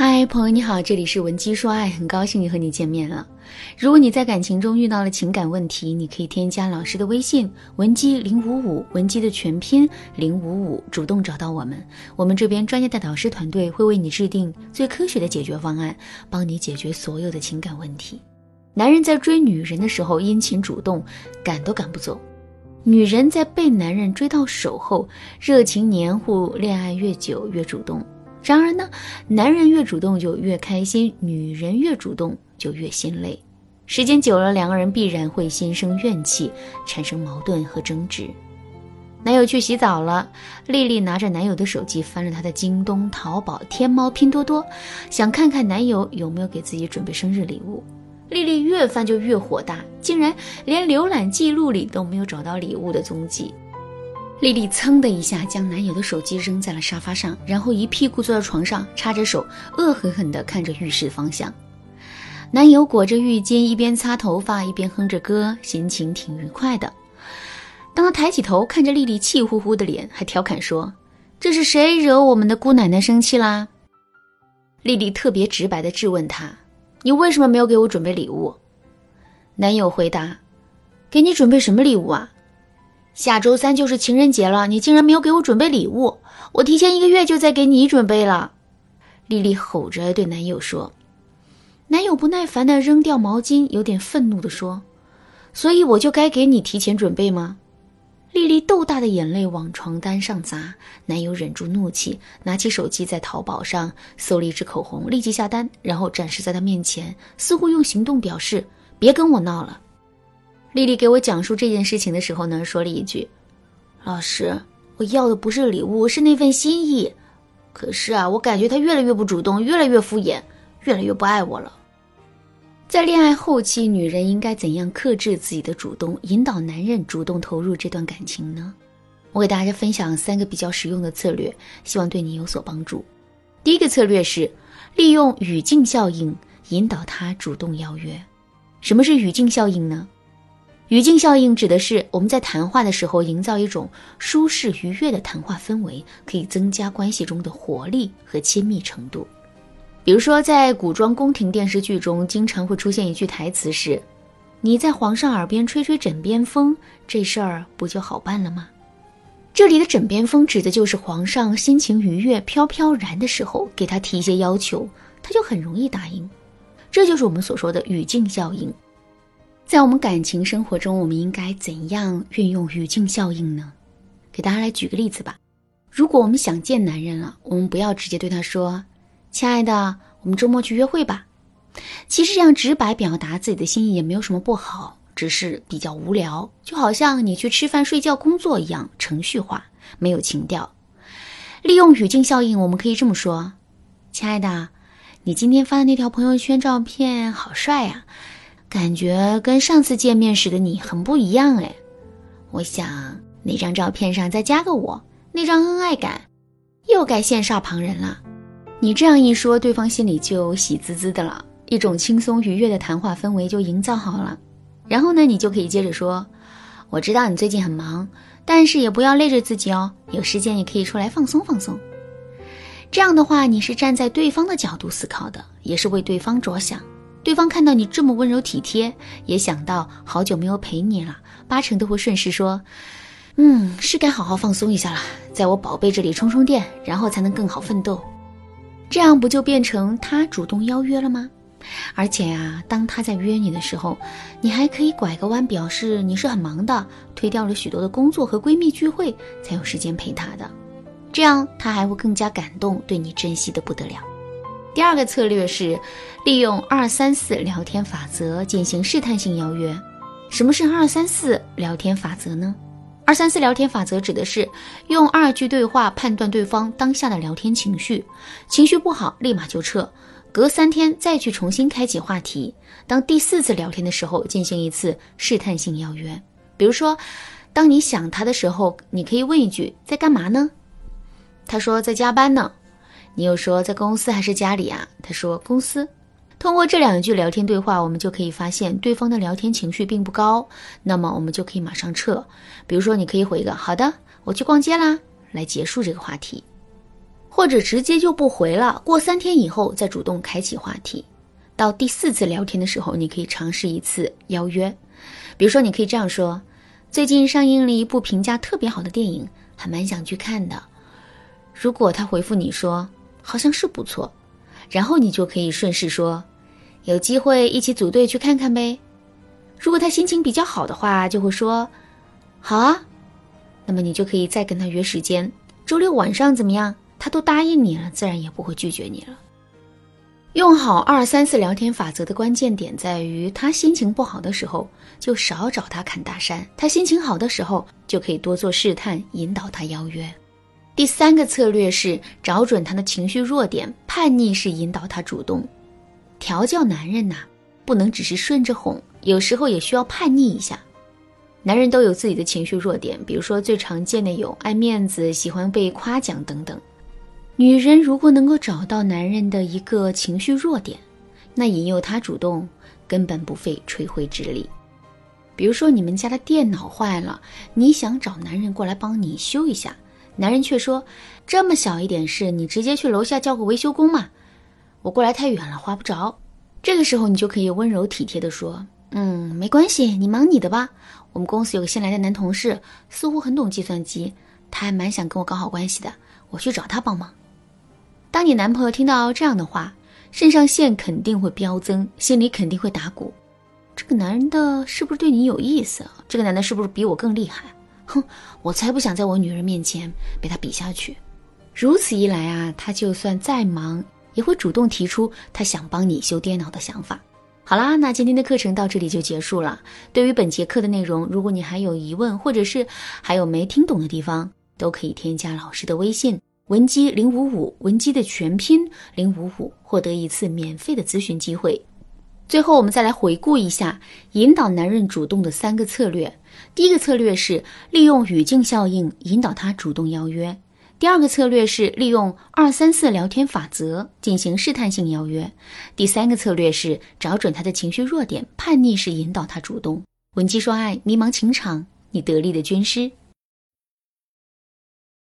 嗨，朋友你好，这里是文姬说爱，很高兴又和你见面了。如果你在感情中遇到了情感问题，你可以添加老师的微信文姬零五五，文姬的全拼零五五，主动找到我们，我们这边专业的导师团队会为你制定最科学的解决方案，帮你解决所有的情感问题。男人在追女人的时候殷勤主动，赶都赶不走；女人在被男人追到手后，热情黏糊，恋爱越久越主动。然而呢，男人越主动就越开心，女人越主动就越心累。时间久了，两个人必然会心生怨气，产生矛盾和争执。男友去洗澡了，丽丽拿着男友的手机翻了他的京东、淘宝、天猫、拼多多，想看看男友有没有给自己准备生日礼物。丽丽越翻就越火大，竟然连浏览记录里都没有找到礼物的踪迹。丽丽噌的一下将男友的手机扔在了沙发上，然后一屁股坐在床上，插着手，恶狠狠地看着浴室方向。男友裹着浴巾，一边擦头发一边哼着歌，心情挺愉快的。当他抬起头看着丽丽气呼呼的脸，还调侃说：“这是谁惹我们的姑奶奶生气啦？”丽丽特别直白地质问他：“你为什么没有给我准备礼物？”男友回答：“给你准备什么礼物啊？”下周三就是情人节了，你竟然没有给我准备礼物！我提前一个月就在给你准备了。丽丽吼着对男友说。男友不耐烦地扔掉毛巾，有点愤怒地说：“所以我就该给你提前准备吗？”丽丽豆大的眼泪往床单上砸，男友忍住怒气，拿起手机在淘宝上搜了一支口红，立即下单，然后展示在他面前，似乎用行动表示：“别跟我闹了。”丽丽给我讲述这件事情的时候呢，说了一句：“老师，我要的不是礼物，是那份心意。可是啊，我感觉他越来越不主动，越来越敷衍，越来越不爱我了。”在恋爱后期，女人应该怎样克制自己的主动，引导男人主动投入这段感情呢？我给大家分享三个比较实用的策略，希望对你有所帮助。第一个策略是利用语境效应引导他主动邀约。什么是语境效应呢？语境效应指的是我们在谈话的时候营造一种舒适愉悦的谈话氛围，可以增加关系中的活力和亲密程度。比如说，在古装宫廷电视剧中，经常会出现一句台词是：“你在皇上耳边吹吹枕边风，这事儿不就好办了吗？”这里的枕边风指的就是皇上心情愉悦、飘飘然的时候，给他提一些要求，他就很容易答应。这就是我们所说的语境效应。在我们感情生活中，我们应该怎样运用语境效应呢？给大家来举个例子吧。如果我们想见男人了，我们不要直接对他说：“亲爱的，我们周末去约会吧。”其实这样直白表达自己的心意也没有什么不好，只是比较无聊，就好像你去吃饭、睡觉、工作一样程序化，没有情调。利用语境效应，我们可以这么说：“亲爱的，你今天发的那条朋友圈照片好帅呀。”感觉跟上次见面时的你很不一样哎，我想那张照片上再加个我，那张恩爱感又该羡煞旁人了。你这样一说，对方心里就喜滋滋的了，一种轻松愉悦的谈话氛围就营造好了。然后呢，你就可以接着说：“我知道你最近很忙，但是也不要累着自己哦，有时间也可以出来放松放松。”这样的话，你是站在对方的角度思考的，也是为对方着想。对方看到你这么温柔体贴，也想到好久没有陪你了，八成都会顺势说：“嗯，是该好好放松一下了，在我宝贝这里充充电，然后才能更好奋斗。”这样不就变成他主动邀约了吗？而且啊，当他在约你的时候，你还可以拐个弯，表示你是很忙的，推掉了许多的工作和闺蜜聚会，才有时间陪他的。这样他还会更加感动，对你珍惜的不得了。第二个策略是利用二三四聊天法则进行试探性邀约。什么是二三四聊天法则呢？二三四聊天法则指的是用二句对话判断对方当下的聊天情绪，情绪不好立马就撤，隔三天再去重新开启话题。当第四次聊天的时候，进行一次试探性邀约。比如说，当你想他的时候，你可以问一句：“在干嘛呢？”他说：“在加班呢。”你又说在公司还是家里啊？他说公司。通过这两句聊天对话，我们就可以发现对方的聊天情绪并不高，那么我们就可以马上撤。比如说，你可以回一个“好的，我去逛街啦”，来结束这个话题。或者直接就不回了，过三天以后再主动开启话题。到第四次聊天的时候，你可以尝试一次邀约，比如说你可以这样说：“最近上映了一部评价特别好的电影，还蛮想去看的。”如果他回复你说好像是不错，然后你就可以顺势说：“有机会一起组队去看看呗。”如果他心情比较好的话，就会说：“好啊。”那么你就可以再跟他约时间，周六晚上怎么样？他都答应你了，自然也不会拒绝你了。用好二三四聊天法则的关键点在于，他心情不好的时候就少找他侃大山；他心情好的时候就可以多做试探，引导他邀约。第三个策略是找准他的情绪弱点，叛逆是引导他主动。调教男人呐，不能只是顺着哄，有时候也需要叛逆一下。男人都有自己的情绪弱点，比如说最常见的有爱面子、喜欢被夸奖等等。女人如果能够找到男人的一个情绪弱点，那引诱他主动根本不费吹灰之力。比如说，你们家的电脑坏了，你想找男人过来帮你修一下，男人却说：“这么小一点事，你直接去楼下叫个维修工嘛，我过来太远了，划不着。”这个时候，你就可以温柔体贴地说：“嗯，没关系，你忙你的吧。我们公司有个新来的男同事，似乎很懂计算机，他还蛮想跟我搞好关系的，我去找他帮忙。”当你男朋友听到这样的话，肾上腺肯定会飙增，心里肯定会打鼓。这个男人的是不是对你有意思？这个男的是不是比我更厉害？哼，我才不想在我女人面前被他比下去。如此一来啊，他就算再忙，也会主动提出他想帮你修电脑的想法。好啦，那今天的课程到这里就结束了。对于本节课的内容，如果你还有疑问，或者是还有没听懂的地方，都可以添加老师的微信。文姬零五五，文姬的全拼零五五，获得一次免费的咨询机会。最后，我们再来回顾一下引导男人主动的三个策略。第一个策略是利用语境效应引导他主动邀约；第二个策略是利用二三四聊天法则进行试探性邀约；第三个策略是找准他的情绪弱点，叛逆式引导他主动。文姬说爱，迷茫情场，你得力的军师。